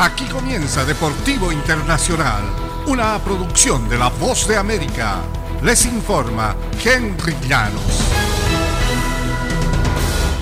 Aquí comienza Deportivo Internacional, una producción de La Voz de América. Les informa Henry Llanos.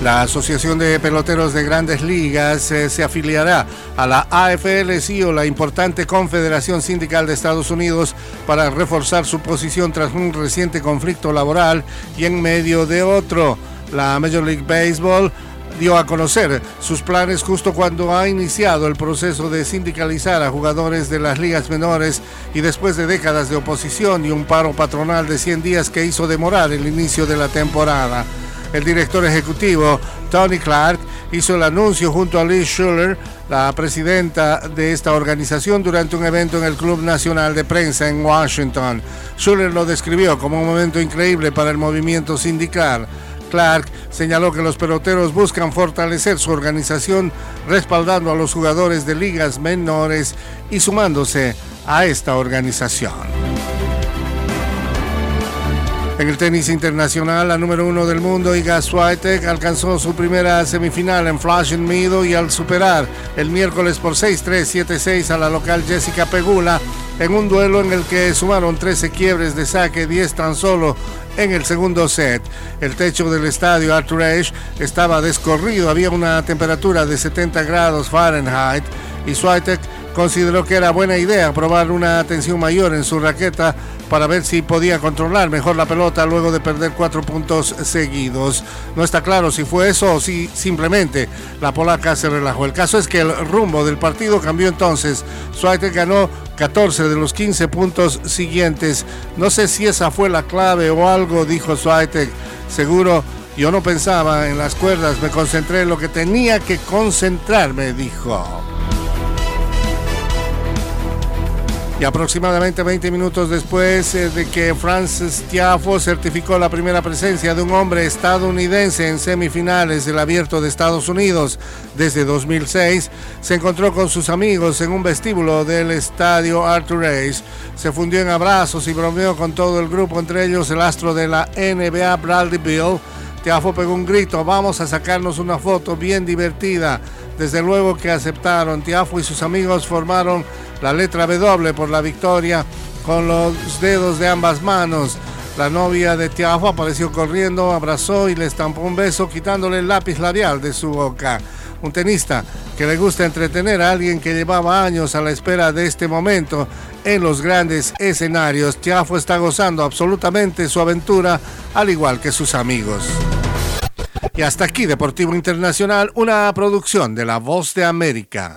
La Asociación de Peloteros de Grandes Ligas eh, se afiliará a la AFL-CIO, la importante confederación sindical de Estados Unidos, para reforzar su posición tras un reciente conflicto laboral y en medio de otro. La Major League Baseball dio a conocer sus planes justo cuando ha iniciado el proceso de sindicalizar a jugadores de las ligas menores y después de décadas de oposición y un paro patronal de 100 días que hizo demorar el inicio de la temporada. El director ejecutivo, Tony Clark, hizo el anuncio junto a Liz Schuller, la presidenta de esta organización, durante un evento en el Club Nacional de Prensa en Washington. Schuller lo describió como un momento increíble para el movimiento sindical. Clark señaló que los peloteros buscan fortalecer su organización respaldando a los jugadores de ligas menores y sumándose a esta organización. En el tenis internacional, la número uno del mundo, Iga Swiatek, alcanzó su primera semifinal en Flushing Meadow y al superar el miércoles por 6-3, 7-6 a la local Jessica Pegula, en un duelo en el que sumaron 13 quiebres de saque, 10 tan solo en el segundo set. El techo del estadio Arthur Ashe estaba descorrido, había una temperatura de 70 grados Fahrenheit y Swiatek consideró que era buena idea probar una tensión mayor en su raqueta para ver si podía controlar mejor la pelota luego de perder cuatro puntos seguidos. No está claro si fue eso o si simplemente la polaca se relajó. El caso es que el rumbo del partido cambió entonces. Swiatek ganó 14 de los 15 puntos siguientes. No sé si esa fue la clave o algo, dijo Swiatek. Seguro yo no pensaba en las cuerdas, me concentré en lo que tenía que concentrarme, dijo. Y aproximadamente 20 minutos después eh, de que Francis Tiafo certificó la primera presencia de un hombre estadounidense en semifinales del Abierto de Estados Unidos desde 2006, se encontró con sus amigos en un vestíbulo del estadio Arthur Ashe. Se fundió en abrazos y bromeó con todo el grupo, entre ellos el astro de la NBA Bradley Bill. Tiafo pegó un grito, vamos a sacarnos una foto bien divertida. Desde luego que aceptaron. Tiafo y sus amigos formaron la letra W por la victoria con los dedos de ambas manos. La novia de Tiago apareció corriendo, abrazó y le estampó un beso quitándole el lápiz labial de su boca. Un tenista que le gusta entretener a alguien que llevaba años a la espera de este momento en los grandes escenarios. Tiafo está gozando absolutamente su aventura, al igual que sus amigos. Y hasta aquí Deportivo Internacional, una producción de La Voz de América.